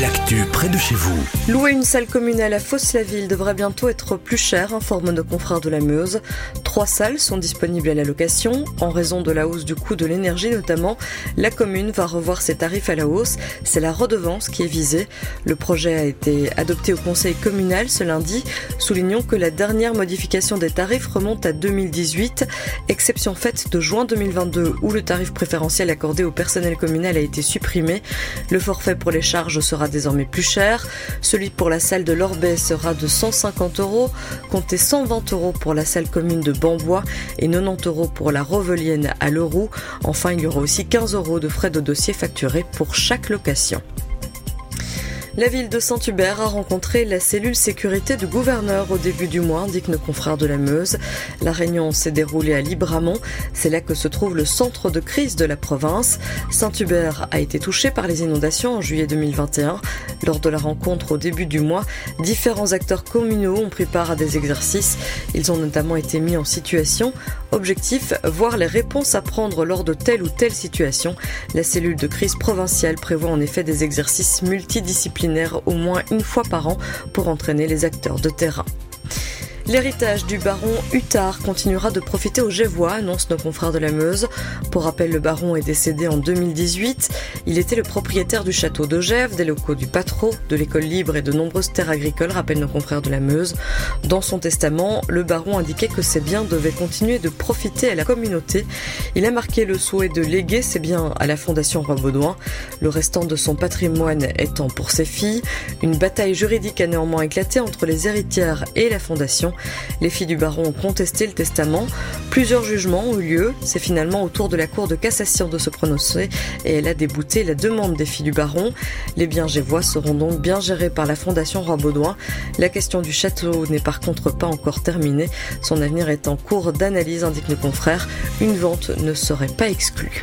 L'actu près de chez vous. Louer une salle communale à Fosse-la-Ville devrait bientôt être plus cher, informe nos confrères de la Meuse. Trois salles sont disponibles à la location. En raison de la hausse du coût de l'énergie notamment, la commune va revoir ses tarifs à la hausse. C'est la redevance qui est visée. Le projet a été adopté au conseil communal ce lundi. Soulignons que la dernière modification des tarifs remonte à 2018, exception faite de juin 2022 où le tarif préférentiel accordé au personnel communal a été supprimé. Le forfait pour les charges sera désormais plus cher. Celui pour la salle de l'Orbet sera de 150 euros, comptez 120 euros pour la salle commune de Bambois et 90 euros pour la Rovelienne à Leroux. Enfin, il y aura aussi 15 euros de frais de dossier facturés pour chaque location. La ville de Saint-Hubert a rencontré la cellule sécurité du gouverneur au début du mois, indique nos confrères de la Meuse. La réunion s'est déroulée à Libramont. C'est là que se trouve le centre de crise de la province. Saint-Hubert a été touché par les inondations en juillet 2021. Lors de la rencontre au début du mois, différents acteurs communaux ont pris part à des exercices. Ils ont notamment été mis en situation. Objectif, voir les réponses à prendre lors de telle ou telle situation. La cellule de crise provinciale prévoit en effet des exercices multidisciplinaires au moins une fois par an pour entraîner les acteurs de terrain. L'héritage du baron Huttard continuera de profiter aux Gévois, annonce nos confrères de la Meuse. Pour rappel, le baron est décédé en 2018. Il était le propriétaire du château de des locaux du Patro, de l'école libre et de nombreuses terres agricoles, rappellent nos confrères de la Meuse. Dans son testament, le baron indiquait que ses biens devaient continuer de profiter à la communauté. Il a marqué le souhait de léguer ses biens à la Fondation Roi Baudouin, le restant de son patrimoine étant pour ses filles. Une bataille juridique a néanmoins éclaté entre les héritières et la Fondation. Les filles du baron ont contesté le testament. Plusieurs jugements ont eu lieu. C'est finalement au tour de la Cour de cassation de se prononcer et elle a débouté la demande des filles du baron. Les biens gévois seront donc bien gérés par la Fondation Roi Baudouin. La question du château n'est par contre pas encore terminée. Son avenir est en cours d'analyse, indique le confrère. Une vente ne serait pas exclue.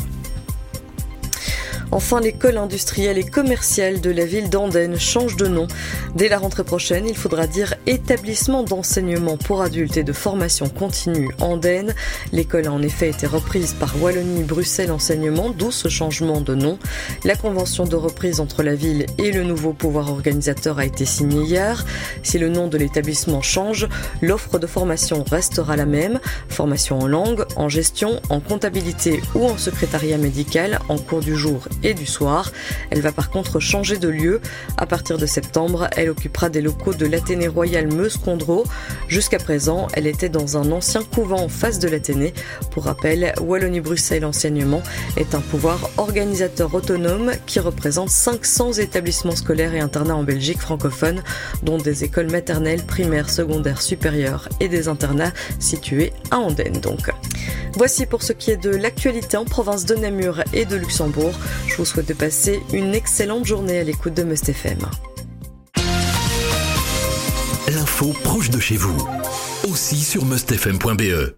Enfin, l'école industrielle et commerciale de la ville d'Andenne change de nom. Dès la rentrée prochaine, il faudra dire établissement d'enseignement pour adultes et de formation continue Andenne. L'école a en effet été reprise par Wallonie-Bruxelles Enseignement, d'où ce changement de nom. La convention de reprise entre la ville et le nouveau pouvoir organisateur a été signée hier. Si le nom de l'établissement change, l'offre de formation restera la même. Formation en langue, en gestion, en comptabilité ou en secrétariat médical en cours du jour du soir. Elle va par contre changer de lieu. À partir de septembre, elle occupera des locaux de l'Athénée Royal Meuse-Condreau. Jusqu'à présent, elle était dans un ancien couvent en face de l'Athénée. Pour rappel, Wallonie-Bruxelles Enseignement est un pouvoir organisateur autonome qui représente 500 établissements scolaires et internats en Belgique francophone, dont des écoles maternelles, primaires, secondaires, supérieures et des internats situés à Andenne donc. Voici pour ce qui est de l'actualité en province de Namur et de Luxembourg. Je vous souhaite de passer une excellente journée à l'écoute de Must FM. L'info proche de chez vous, aussi sur mustfm.be.